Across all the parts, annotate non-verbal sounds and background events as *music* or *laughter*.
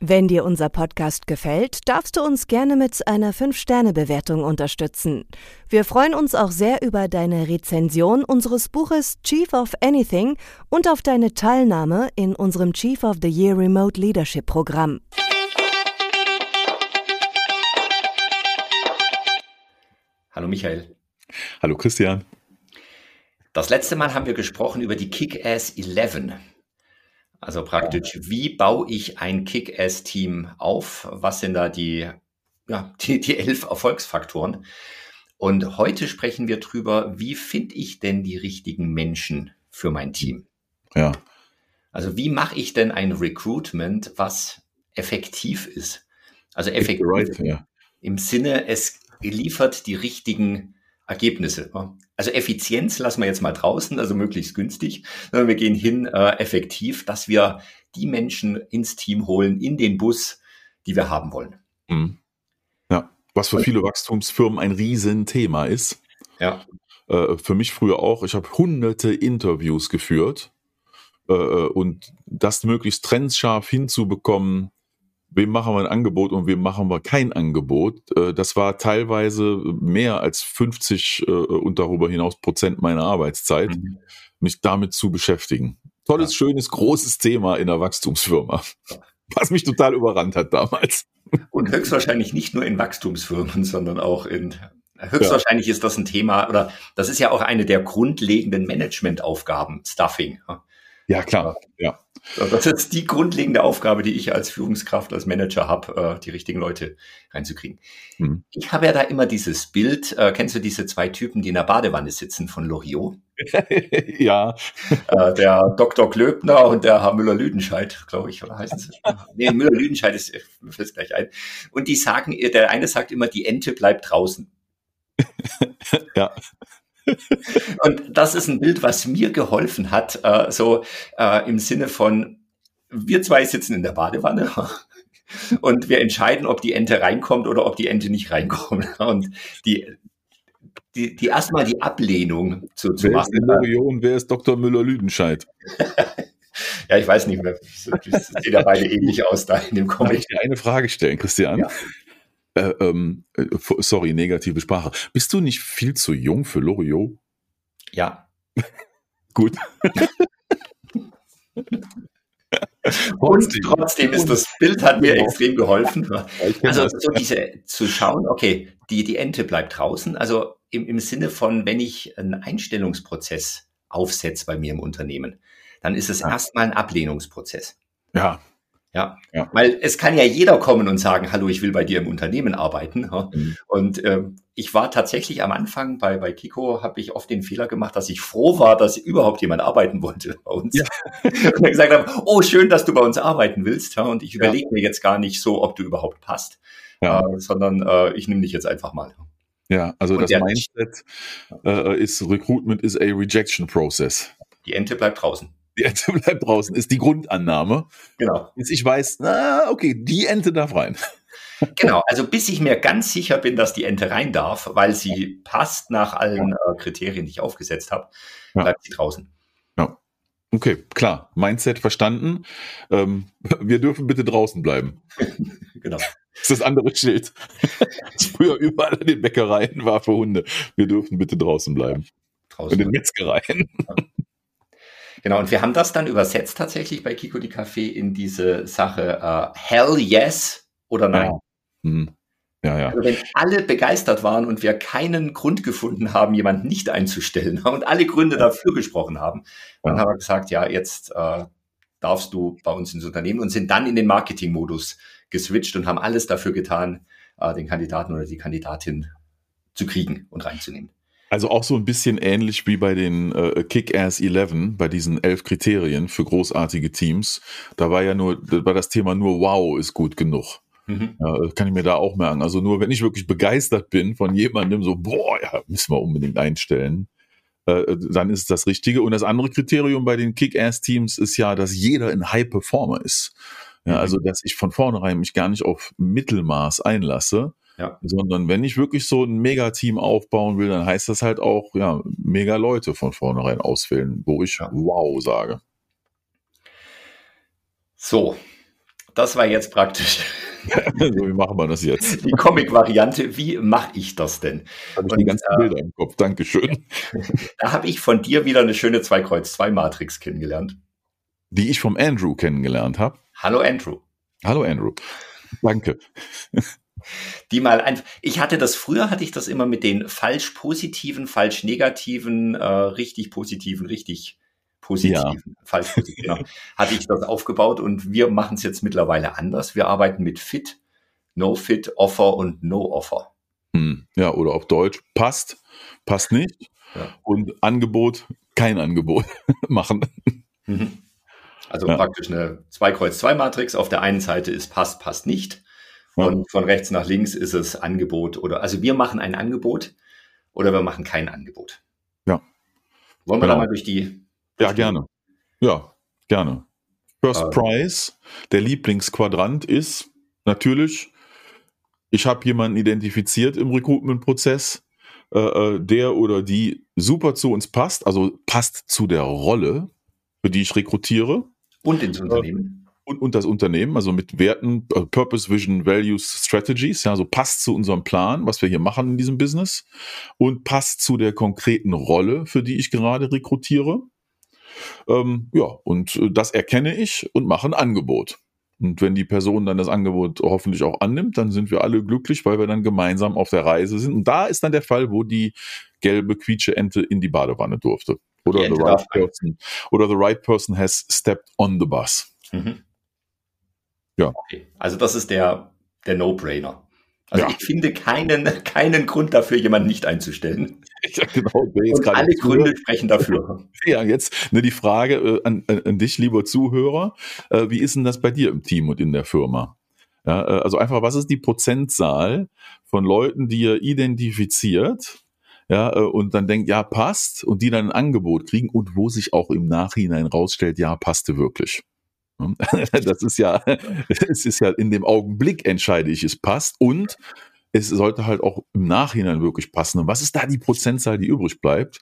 Wenn dir unser Podcast gefällt, darfst du uns gerne mit einer 5-Sterne-Bewertung unterstützen. Wir freuen uns auch sehr über deine Rezension unseres Buches Chief of Anything und auf deine Teilnahme in unserem Chief of the Year Remote Leadership Programm. Hallo Michael. Hallo Christian. Das letzte Mal haben wir gesprochen über die Kick-Ass 11. Also praktisch, wie baue ich ein Kick-Ass-Team auf? Was sind da die, ja, *laughs* die, die elf Erfolgsfaktoren? Und heute sprechen wir drüber, wie finde ich denn die richtigen Menschen für mein Team? Ja. Also wie mache ich denn ein Recruitment, was effektiv ist? Also effektiv right, im Sinne, es liefert die richtigen Ergebnisse. Also Effizienz lassen wir jetzt mal draußen, also möglichst günstig. Wir gehen hin äh, effektiv, dass wir die Menschen ins Team holen, in den Bus, die wir haben wollen. Mhm. Ja, was für viele Wachstumsfirmen ein Riesenthema ist. Ja. Äh, für mich früher auch. Ich habe hunderte Interviews geführt äh, äh und das möglichst trendscharf hinzubekommen, wem machen wir ein Angebot und wem machen wir kein Angebot. Äh, das war teilweise mehr als 50 äh, und darüber hinaus Prozent meiner Arbeitszeit, mhm. mich damit zu beschäftigen. Tolles, ja. schönes, großes Thema in der Wachstumsfirma, was mich total überrannt hat damals. Und höchstwahrscheinlich nicht nur in Wachstumsfirmen, sondern auch in Höchstwahrscheinlich ja. ist das ein Thema, oder das ist ja auch eine der grundlegenden Managementaufgaben, Stuffing. Ja, klar. Ja. Das ist die grundlegende Aufgabe, die ich als Führungskraft, als Manager habe, äh, die richtigen Leute reinzukriegen. Mhm. Ich habe ja da immer dieses Bild, äh, kennst du diese zwei Typen, die in der Badewanne sitzen von Loriot? *laughs* ja. Äh, der Dr. Klöbner und der Herr Müller-Lüdenscheid, glaube ich, oder heißt es? *laughs* nee, Müller-Lüdenscheid ist, mir fällt gleich ein. Und die sagen, der eine sagt immer, die Ente bleibt draußen. *laughs* ja. Und das ist ein Bild, was mir geholfen hat, äh, so äh, im Sinne von, wir zwei sitzen in der Badewanne *laughs* und wir entscheiden, ob die Ente reinkommt oder ob die Ente nicht reinkommt. *laughs* Und die, die, die erstmal die Ablehnung zu, zu wer machen. Ist Lorion, wer ist Dr. Müller-Lüdenscheid? *laughs* ja, ich weiß nicht mehr. Das sieht ja beide ähnlich aus da in dem Comic. Darf ich dir eine Frage stellen, Christian? Ja. Äh, ähm, äh, sorry, negative Sprache. Bist du nicht viel zu jung für Loriot? Ja. *laughs* Gut. *laughs* Und trotzdem ist das Bild hat mir extrem geholfen. *laughs* Also so diese zu schauen, okay, die, die Ente bleibt draußen. Also im, im Sinne von, wenn ich einen Einstellungsprozess aufsetze bei mir im Unternehmen, dann ist es ja. erstmal ein Ablehnungsprozess. Ja. Ja. ja. Weil es kann ja jeder kommen und sagen, hallo, ich will bei dir im Unternehmen arbeiten. Mhm. Und ähm, ich war tatsächlich am Anfang bei, bei Kiko, habe ich oft den Fehler gemacht, dass ich froh war, dass überhaupt jemand arbeiten wollte bei uns. Ja. *laughs* und dann gesagt habe, oh, schön, dass du bei uns arbeiten willst. Ja? Und ich überlege mir jetzt gar nicht so, ob du überhaupt passt, äh, sondern äh, ich nehme dich jetzt einfach mal. Ja, also und das Mindset äh, ist, Recruitment is a rejection process. Die Ente bleibt draußen die Ente *laughs* bleibt draußen, ist die Grundannahme. Genau. Bis ich weiß, na, okay, die Ente darf rein. Genau, also bis ich mir ganz sicher bin, dass die Ente rein darf, weil sie passt nach allen äh, Kriterien, die ich aufgesetzt habe, bleibt sie draußen. Ja. Okay, klar. Mindset verstanden. Ähm, *laughs* wir dürfen bitte draußen bleiben. *laughs* genau. Das ist das andere Schild. Das früher überall in den Bäckereien war für Hunde. Wir dürfen bitte draußen bleiben. Draußen. In den Metzgereien. Ja. Genau, und wir haben das dann übersetzt tatsächlich bei Kiko die Café in diese Sache äh, Hell yes oder nein. Ja. Mhm. Ja, ja. Also wenn alle begeistert waren und wir keinen Grund gefunden haben, jemanden nicht einzustellen *laughs* und alle Gründe dafür gesprochen haben, dann ja. haben wir gesagt, ja, jetzt äh, darfst du bei uns ins Unternehmen und sind dann in den Marketing-Modus geswitcht und haben alles dafür getan, äh, den Kandidaten oder die Kandidatin zu kriegen und reinzunehmen. Also auch so ein bisschen ähnlich wie bei den äh, Kick-Ass 11, bei diesen elf Kriterien für großartige Teams. Da war ja nur, da war das Thema nur wow ist gut genug. Mhm. Ja, kann ich mir da auch merken. Also nur wenn ich wirklich begeistert bin von jemandem, so, boah, ja, müssen wir unbedingt einstellen, äh, dann ist es das Richtige. Und das andere Kriterium bei den Kick-Ass-Teams ist ja, dass jeder ein High-Performer ist. Ja, mhm. Also, dass ich von vornherein mich gar nicht auf Mittelmaß einlasse, ja. sondern wenn ich wirklich so ein Megateam aufbauen will, dann heißt das halt auch, ja, mega Leute von vornherein auswählen, wo ich ja. wow sage. So, das war jetzt praktisch. *laughs* so, wie machen wir das jetzt? Die Comic-Variante, wie mache ich das denn? Habe ich Und, die ganzen äh, Bilder im Kopf, Dankeschön. *laughs* Da habe ich von dir wieder eine schöne 2-Kreuz-2-Matrix kennengelernt. Die ich vom Andrew kennengelernt habe. Hallo Andrew. Hallo Andrew. Danke. Die mal ein, ich hatte das früher, hatte ich das immer mit den falsch positiven, falsch negativen, äh, richtig positiven, richtig positiven, ja. falsch positiven, genau, hatte ich das aufgebaut und wir machen es jetzt mittlerweile anders. Wir arbeiten mit Fit, No Fit, Offer und No Offer. Hm, ja, oder auf Deutsch passt, passt nicht ja. und Angebot, kein Angebot *laughs* machen. Mhm. Also ja. praktisch eine 2-Kreuz-2-Matrix. Auf der einen Seite ist passt, passt nicht. Und von rechts nach links ist es Angebot oder, also wir machen ein Angebot oder wir machen kein Angebot. Ja. Wollen wir genau. da mal durch die. Durch ja, gerne. Ja, gerne. First ähm. Prize, der Lieblingsquadrant ist natürlich, ich habe jemanden identifiziert im Recruitment-Prozess, äh, äh, der oder die super zu uns passt, also passt zu der Rolle, für die ich rekrutiere. Und ins Unternehmen und, und das Unternehmen, also mit Werten, äh, Purpose, Vision, Values, Strategies, ja, so passt zu unserem Plan, was wir hier machen in diesem Business und passt zu der konkreten Rolle, für die ich gerade rekrutiere. Ähm, ja, und äh, das erkenne ich und mache ein Angebot. Und wenn die Person dann das Angebot hoffentlich auch annimmt, dann sind wir alle glücklich, weil wir dann gemeinsam auf der Reise sind. Und da ist dann der Fall, wo die gelbe quietsche Ente in die Badewanne durfte. Oder the right person, oder the right person has stepped on the bus. Mhm. Ja. Okay. Also das ist der, der No-Brainer. Also ja. ich finde keinen, keinen Grund dafür, jemanden nicht einzustellen. *laughs* Ja, genau. Und alle Gründe sprechen dafür. *laughs* Ja, jetzt ne, die Frage äh, an, an, dich, lieber Zuhörer. Äh, wie ist denn das bei dir im Team und in der Firma? Ja, äh, also einfach, was ist die Prozentzahl von Leuten, die ihr identifiziert, ja, äh, und dann denkt, ja, passt, und die dann ein Angebot kriegen und wo sich auch im Nachhinein rausstellt, ja, passte wirklich. *laughs* Das ist ja, es ist ja in dem Augenblick entscheide ich, es passt und es sollte halt auch im Nachhinein wirklich passen. Und was ist da die Prozentzahl, die übrig bleibt?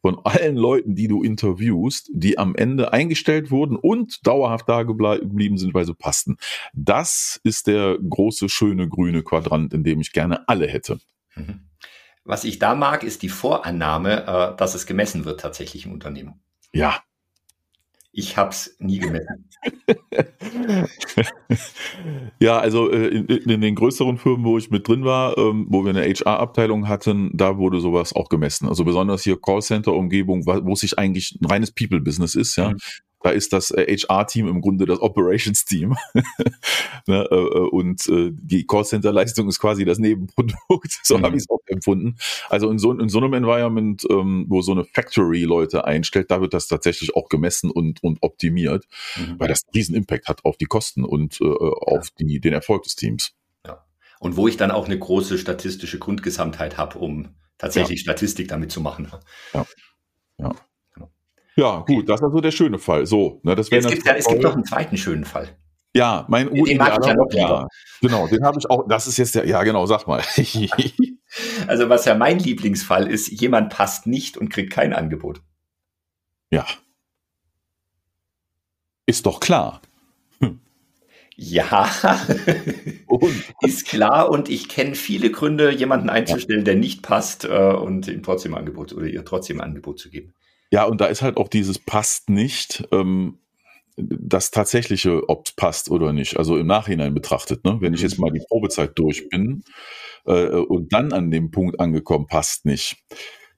Von allen Leuten, die du interviewst, die am Ende eingestellt wurden und dauerhaft da geblieben sind, weil sie passten. Das ist der große, schöne, grüne Quadrant, in dem ich gerne alle hätte. Mhm. Was ich da mag, ist die Vorannahme, äh, dass es gemessen wird tatsächlich im Unternehmen. Ja, ich habe es nie gemessen. *laughs* ja, also äh, in, in, den größeren Firmen, wo ich mit drin war, ähm, wo wir eine HR-Abteilung hatten, da wurde sowas auch gemessen. Also besonders hier Callcenter-Umgebung, wo sich eigentlich ein reines People-Business ist, ja. Mhm. Da ist das HR-Team äh, im Grunde das Operations-Team. *laughs* ne, äh, äh, und äh, die Callcenter-Leistung ist quasi das Nebenprodukt. *laughs* so mhm. habe ich es auch empfunden. Also in so, in so einem Environment, ähm, wo so eine Factory Leute einstellt, da wird das tatsächlich auch gemessen und, und optimiert, mhm. weil das einen riesen Impact hat auf die Kosten und äh, auf die, den Erfolg des Teams. Ja. Und wo ich dann auch eine große statistische Grundgesamtheit habe, um tatsächlich ja. Statistik damit zu machen. Ja. Ja. Ja, gut, das ist also der schöne Fall. So, ne, das Jetzt gibt ja, es gibt noch einen zweiten schönen Fall. Ja, mein Den mag ich ja noch lieber. Ja, genau, den habe ich auch. Das ist jetzt der, ja genau, sag mal. *laughs* also was ja mein Lieblingsfall ist, jemand passt nicht und kriegt kein Angebot. Ja. Ist doch klar. Hm. Ja, *laughs* ist klar und ich kenne viele Gründe, jemanden einzustellen, der nicht passt äh, und ihm trotzdem Angebot oder ihr trotzdem Angebot zu geben. Ja, und da ist halt auch dieses passt nicht, ähm, das tatsächliche, ob es passt oder nicht, also im Nachhinein betrachtet, ne? wenn ich jetzt mal die Probezeit durch bin äh, und dann an dem Punkt angekommen, passt nicht.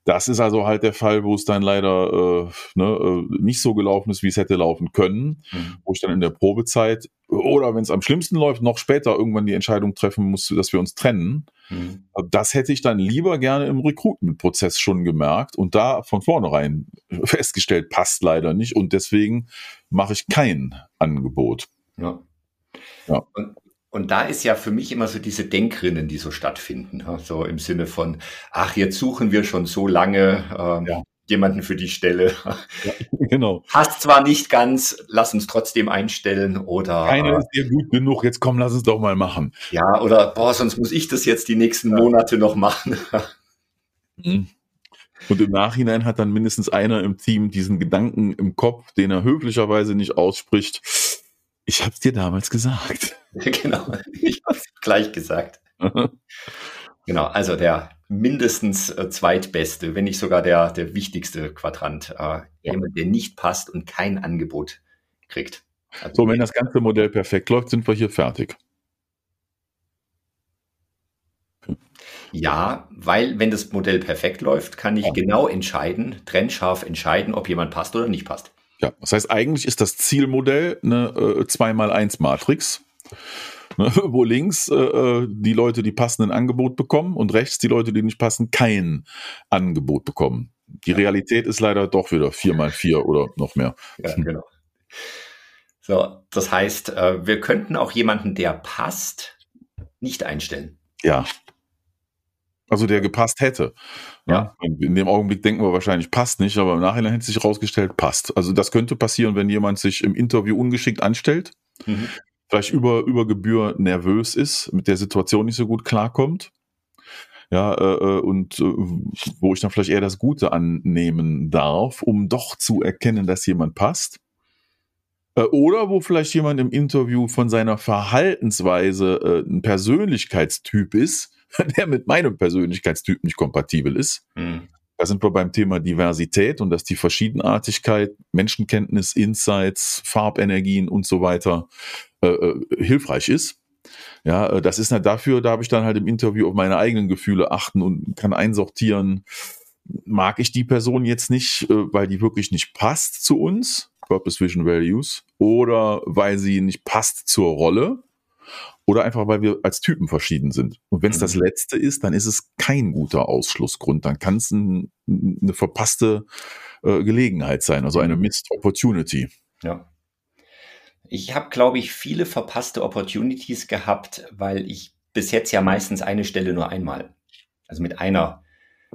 Das ist also halt der Fall, wo es dann leider äh, ne, äh, nicht so gelaufen ist, wie es hätte laufen können, mhm. wo ich dann in der Probezeit oder wenn es am schlimmsten läuft, noch später irgendwann die Entscheidung treffen muss, dass wir uns trennen. Mhm. Das hätte ich dann lieber gerne im Recruitment-Prozess schon gemerkt und da von vornherein festgestellt, passt leider nicht und deswegen mache ich kein Angebot. Ja. ja. Und, und da ist ja für mich immer so diese Denkrinnen, die so stattfinden, so im Sinne von, ach, jetzt suchen wir schon so lange, ähm, ja. jemanden für die Stelle. *laughs* Ja, genau. Passt zwar nicht ganz, lass uns trotzdem einstellen oder. Keiner ist dir gut genug, jetzt komm, lass uns doch mal machen. Ja, oder boah, sonst muss ich das jetzt die nächsten Monate noch machen. *laughs* Mhm. Und im Nachhinein hat dann mindestens einer im Team diesen Gedanken im Kopf, den er höflicherweise nicht ausspricht. Ich hab's dir damals gesagt. *laughs* genau, ich hab's gleich gesagt. genau, also der mindestens äh, zweitbeste, wenn nicht sogar der, der wichtigste Quadrant. Äh, jemand, der nicht passt und kein Angebot kriegt. Also, so, wenn das ganze Modell perfekt läuft, sind wir hier fertig. Ja, weil wenn das Modell perfekt läuft, kann ich ja. genau entscheiden, trennscharf entscheiden, ob jemand passt oder nicht passt. Ja, das heißt, eigentlich ist das Zielmodell eine äh, 2x1-Matrix, ne, *laughs* wo links äh, äh, die Leute, die passen, ein Angebot bekommen und rechts die Leute, die nicht passen, kein Angebot bekommen. Die Realität ist leider doch wieder 4x4 oder noch mehr. Ja, genau. So, das heißt, äh, wir könnten auch jemanden, der passt, nicht einstellen. Ja, also der gepasst hätte. Ja. In dem Augenblick denken wir wahrscheinlich, passt nicht, aber im Nachhinein hätte sich herausgestellt, passt. Also das könnte passieren, wenn jemand sich im Interview ungeschickt anstellt, mhm. vielleicht über, über Gebühr nervös ist, mit der Situation nicht so gut klarkommt. Ja, äh, äh und äh, wo ich dann vielleicht eher das Gute annehmen darf, um doch zu erkennen, dass jemand passt. Äh, oder wo vielleicht jemand im Interview von seiner Verhaltensweise äh, ein Persönlichkeitstyp ist, *laughs* der mit meinem Persönlichkeitstyp nicht kompatibel ist. Mhm. Da sind wir beim Thema Diversität und dass die Verschiedenartigkeit, Menschenkenntnis, Insights, Farbenergien und so weiter äh, äh hilfreich ist. Ja, äh, das ist halt dafür, da habe ich dann halt im Interview auf meine eigenen Gefühle achten und kann einsortieren, mag ich die Person jetzt nicht, äh, weil die wirklich nicht passt zu uns, Purpose Vision Values, oder weil sie nicht passt zur Rolle, oder einfach, weil wir als Typen verschieden sind. Und wenn es mhm. das Letzte ist, dann ist es kein guter Ausschlussgrund. Dann kann es ein, eine verpasste äh, Gelegenheit sein, also eine mhm. Missed Opportunity. Ja. Ich habe, glaube ich, viele verpasste Opportunities gehabt, weil ich bis jetzt ja meistens eine Stelle nur einmal, also mit einer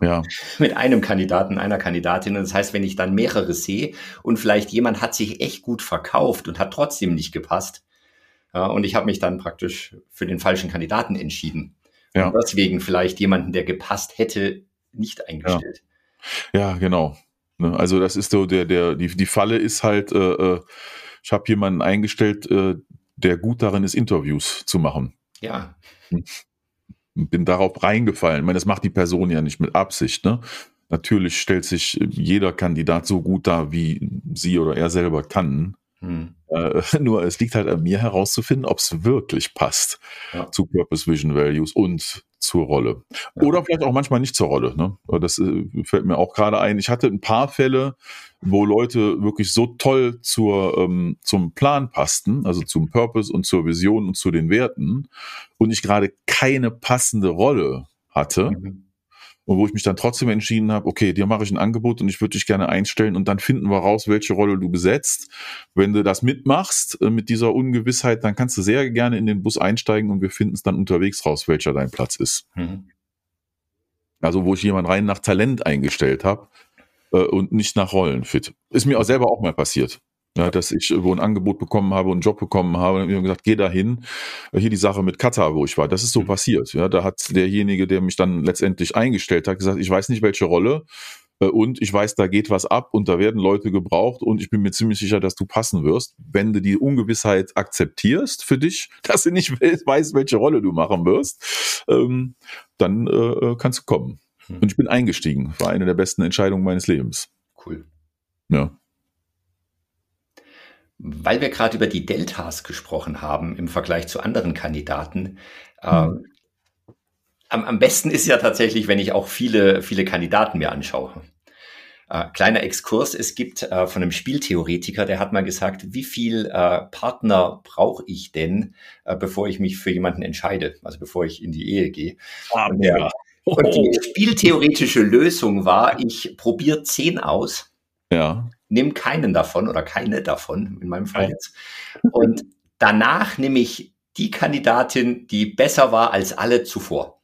ja. *laughs* mit einem Kandidaten, einer Kandidatin. Und das heißt, wenn ich dann mehrere sehe und vielleicht jemand hat sich echt gut verkauft und hat trotzdem nicht gepasst, und ich habe mich dann praktisch für den falschen Kandidaten entschieden. Ja. Und deswegen vielleicht jemanden, der gepasst hätte, nicht eingestellt. Ja, ja genau. Ne, also das ist so der, der, die, die Falle ist halt, äh, äh, ich habe jemanden eingestellt, äh, der gut darin ist, Interviews zu machen. Ja. Hm. Bin darauf reingefallen. Ich meine, das macht die Person ja nicht mit Absicht, ne? Natürlich stellt sich jeder Kandidat so gut dar, wie sie oder er selber kann. Hm. Äh, *laughs* nur es liegt halt an mir herauszufinden, ob es wirklich passt ja. zu Purpose Vision Values und zur Rolle. Ja. Oder vielleicht auch manchmal nicht zur Rolle. Ne? Das äh, fällt mir auch gerade ein. Ich hatte ein paar Fälle, wo Leute wirklich so toll zur, ähm, zum Plan passten, also zum Purpose und zur Vision und zu den Werten, und ich gerade keine passende Rolle hatte. Mhm und wo ich mich dann trotzdem entschieden habe, okay, dir mache ich ein Angebot und ich würde dich gerne einstellen und dann finden wir raus, welche Rolle du besetzt. Wenn du das mitmachst äh, mit dieser Ungewissheit, dann kannst du sehr gerne in den Bus einsteigen und wir finden es dann unterwegs raus, welcher dein Platz ist. Mhm. Also wo ich jemand rein nach Talent eingestellt habe äh, und nicht nach Rollenfit. Ist mir auch selber auch mal passiert. Ja, dass ich wo ein Angebot bekommen habe und einen Job bekommen habe und mir gesagt, geh dahin. Hier die Sache mit Katar, wo ich war. Das ist so mhm. passiert. Ja, da hat derjenige, der mich dann letztendlich eingestellt hat, gesagt, ich weiß nicht welche Rolle äh, und ich weiß, da geht was ab und da werden Leute gebraucht und ich bin mir ziemlich sicher, dass du passen wirst. Wenn du die Ungewissheit akzeptierst für dich, *laughs* dass du nicht weißt, welche Rolle du machen wirst, ähm, dann äh, kannst du kommen. Hm. Und ich bin eingestiegen. War eine der besten Entscheidungen meines Lebens. Cool. Ja. Weil wir gerade über die Deltas gesprochen haben im Vergleich zu anderen Kandidaten, äh, mhm. am, am, besten ist ja tatsächlich, wenn ich auch viele, viele Kandidaten mir anschaue. Äh, kleiner Exkurs, es gibt äh, von einem Spieltheoretiker, der hat mal gesagt, wie viel äh, Partner brauche ich denn, äh, bevor ich mich für jemanden entscheide, also bevor ich in die Ehe gehe. Ah, und, ja. und die spieltheoretische Lösung war, ich probiere zehn aus. Ja nehme keinen davon oder keine davon, in meinem Fall jetzt. Und danach nehme ich die Kandidatin, die besser war als alle zuvor.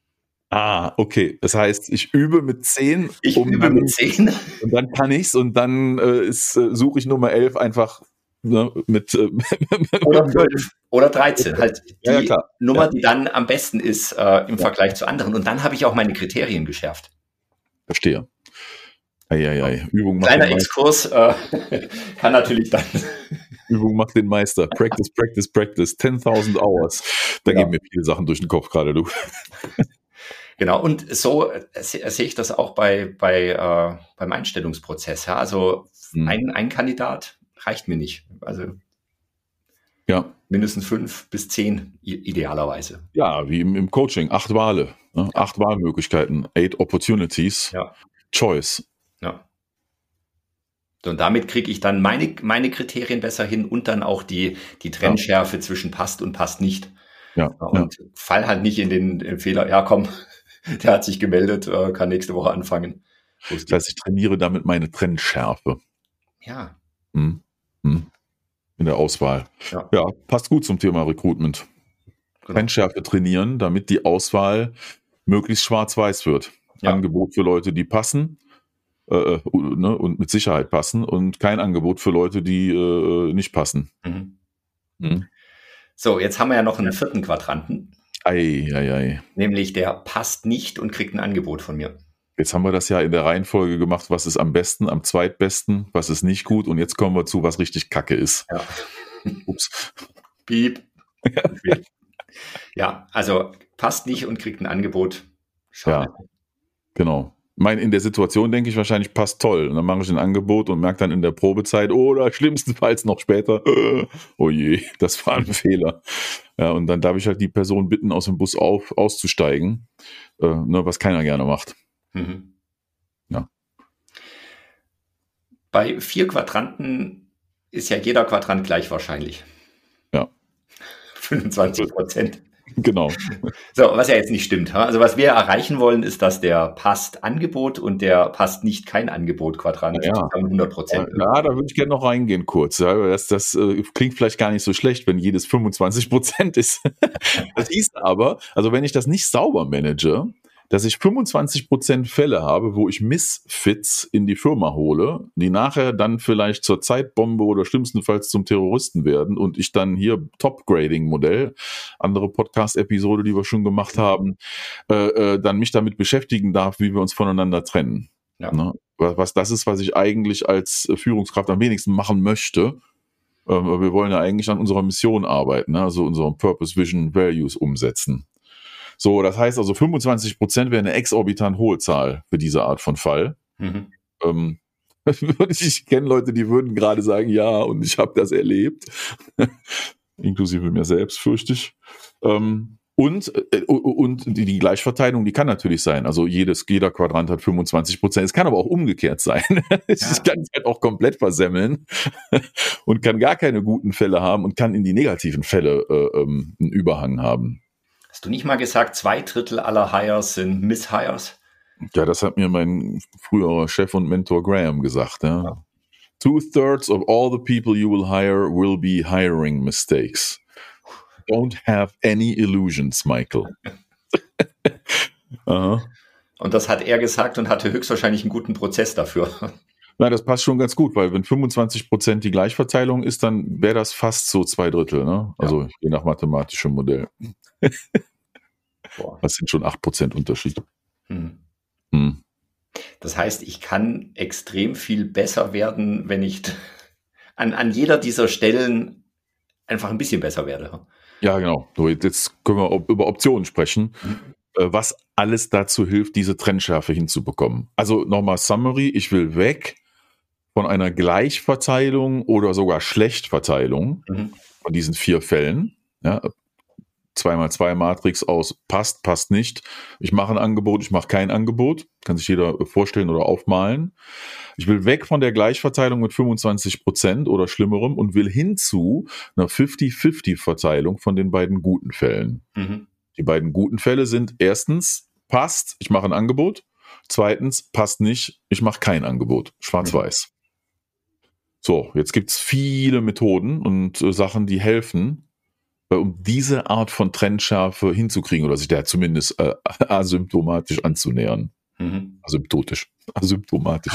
Ah, okay. Das heißt, ich übe mit 10. Ich um übe mit 10. Und dann kann ich's und dann äh, äh, suche ich Nummer 11 einfach ne, mit. Äh, *laughs* oder 12 oder 13. Halt die ja, ja, Nummer, die dann am besten ist äh, im Vergleich zu anderen. Und dann habe ich auch meine Kriterien geschärft. Verstehe. Eieiei. Übung macht Kleiner Exkurs äh, *laughs* kann natürlich dann. *laughs* Übung macht den Meister. Practice, practice, practice. 10.000 Hours. Da gehen mir viele Sachen durch den Kopf gerade, du. *laughs* Genau, und so sehe ich das auch bei, bei, äh, beim Einstellungsprozess. Ja? Also hm. ein, ein Kandidat reicht mir nicht. Also ja. mindestens fünf bis zehn idealerweise. Ja, wie im, im Coaching, acht Wale, ne? acht Wahlmöglichkeiten, eight opportunities, ja. choice. Und damit kriege ich dann meine, meine Kriterien besser hin und dann auch die, die Trennschärfe ja. zwischen passt und passt nicht. Ja, und ja. fall halt nicht in den Fehler, ja komm, *laughs* der hat sich gemeldet, äh, kann nächste Woche anfangen. Das heißt, ich trainiere damit meine Trennschärfe. Ja. Hm. Hm. In der Auswahl. Ja. ja. passt gut zum Thema Recruitment. Genau. Trennschärfe trainieren, damit die Auswahl möglichst schwarz-weiß wird. Angebot für Leute, die passen äh, äh ne, und mit Sicherheit passen und kein Angebot für Leute, die äh, nicht passen. Mhm. Mhm. So, jetzt haben wir ja noch einen vierten Quadranten. Ei, ei, ei. Nämlich der passt nicht und kriegt ein Angebot von mir. Jetzt haben wir das ja in der Reihenfolge gemacht, was ist am besten, am zweitbesten, was ist nicht gut und jetzt kommen wir zu, was richtig kacke ist. Ja. *laughs* Ups. Piep. ja, also passt nicht und kriegt ein Angebot. Schade. Ja, genau mein, in der Situation denke ich wahrscheinlich, passt toll. Und dann mache ich ein Angebot und merke dann in der Probezeit, oder schlimmstenfalls noch später, äh, *laughs* oh je, das war ein Fehler. Ja, und dann darf ich halt die Person bitten, aus dem Bus auf, auszusteigen, äh, ne, was keiner gerne macht. Mhm. Ja. Bei vier Quadranten ist ja jeder Quadrant gleich wahrscheinlich. Ja. *laughs* 25 Prozent. Genau. *laughs* So, was ja jetzt nicht stimmt. Also was wir erreichen wollen, ist, dass der passt Angebot und der passt nicht kein Angebot Quadrant ja. 100 Prozent. Ja, da würde ich gerne noch reingehen kurz. Das, das äh, klingt vielleicht gar nicht so schlecht, wenn jedes 25 Prozent ist. *laughs* das ist aber, also wenn ich das nicht sauber manage, dass ich 25% Fälle habe, wo ich Missfits in die Firma hole, die nachher dann vielleicht zur Zeitbombe oder schlimmstenfalls zum Terroristen werden und ich dann hier Top-Grading-Modell, andere Podcast-Episode, die wir schon gemacht haben, äh, äh, dann mich damit beschäftigen darf, wie wir uns voneinander trennen. Ja. Ne? Was, was das ist, was ich eigentlich als Führungskraft am wenigsten machen möchte. Äh, wir wollen ja eigentlich an unserer Mission arbeiten, ne? also unseren Purpose, Vision, Values umsetzen. So, das heißt also 25 Prozent wäre eine exorbitant hohe Zahl für diese Art von Fall. Mhm. Ähm, *laughs* ich kenne Leute, die würden gerade sagen, ja, und ich habe das erlebt. *laughs* Inklusive mir selbst, fürchte ich. Ähm, und, äh, und die, die Gleichverteilung, die kann natürlich sein. Also jedes, jeder Quadrant hat 25 Prozent. Es kann aber auch umgekehrt sein. *laughs* Ja. Ich kann es halt auch komplett versemmeln und kann gar keine guten Fälle haben und kann in die negativen Fälle äh, ähm, einen Überhang haben. Hast du nicht mal gesagt, zwei Drittel aller Hires sind Miss-Hires? Ja, das hat mir mein früherer Chef und Mentor Graham gesagt. Ja. ja. Two-thirds of all the people you will hire will be hiring mistakes. Don't have any illusions, Michael. *laughs* und das hat er gesagt und hatte höchstwahrscheinlich einen guten Prozess dafür. *laughs* Nein, das passt schon ganz gut, weil wenn 25 Prozent die Gleichverteilung ist, dann wäre das fast so zwei Drittel, ne? Also ja. je nach mathematischem Modell. *laughs* Das sind schon 8% Unterschied. Hm. Hm. Das heißt, ich kann extrem viel besser werden, wenn ich an, an jeder dieser Stellen einfach ein bisschen besser werde. Ja, genau. So, jetzt können wir über Optionen sprechen. Mhm. Was alles dazu hilft, diese Trennschärfe hinzubekommen. Also nochmal Summary, ich will weg von einer Gleichverteilung oder sogar Schlechtverteilung mhm. von diesen vier Fällen. Ja, 2x2 Matrix aus passt, passt nicht. Ich mache ein Angebot, ich mache kein Angebot. Kann sich jeder vorstellen oder aufmalen. Ich will weg von der Gleichverteilung mit 25 Prozent oder schlimmerem und will hinzu einer 50-50 Verteilung von den beiden guten Fällen. Mhm. Die beiden guten Fälle sind erstens passt, ich mache ein Angebot. Zweitens passt nicht, ich mache kein Angebot. Schwarz-Weiß. Mhm. So, jetzt gibt's viele Methoden und äh, Sachen, die helfen, um diese Art von Trennschärfe hinzukriegen oder sich da zumindest äh, *laughs* asymptomatisch anzunähern. Mhm. Asymptotisch. *laughs* Asymptomatisch.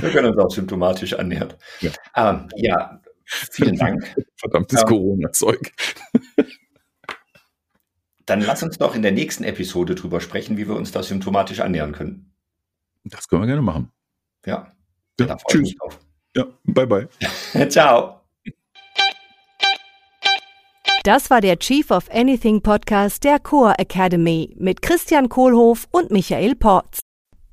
Wir können uns auch symptomatisch annähern. Ja, ähm, ja vielen Dank. Verdammtes ähm, Corona-Zeug. Dann lass uns doch in der nächsten Episode drüber sprechen, wie wir uns da symptomatisch annähern können. Das können wir gerne machen. Ja. ja tschüss. Ja, bye bye. *laughs* Ciao. Das war der Chief of Anything Podcast der Core Academy mit Christian Kohlhoff und Michael Porz.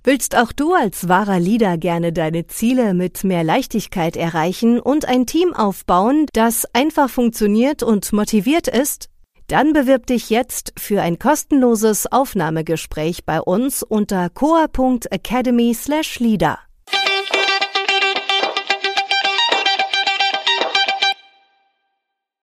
Willst auch du als wahrer Leader gerne deine Ziele mit mehr Leichtigkeit erreichen und ein Team aufbauen, das einfach funktioniert und motiviert ist? Dann bewirb dich jetzt für ein kostenloses Aufnahmegespräch bei uns unter coa.academy/leader.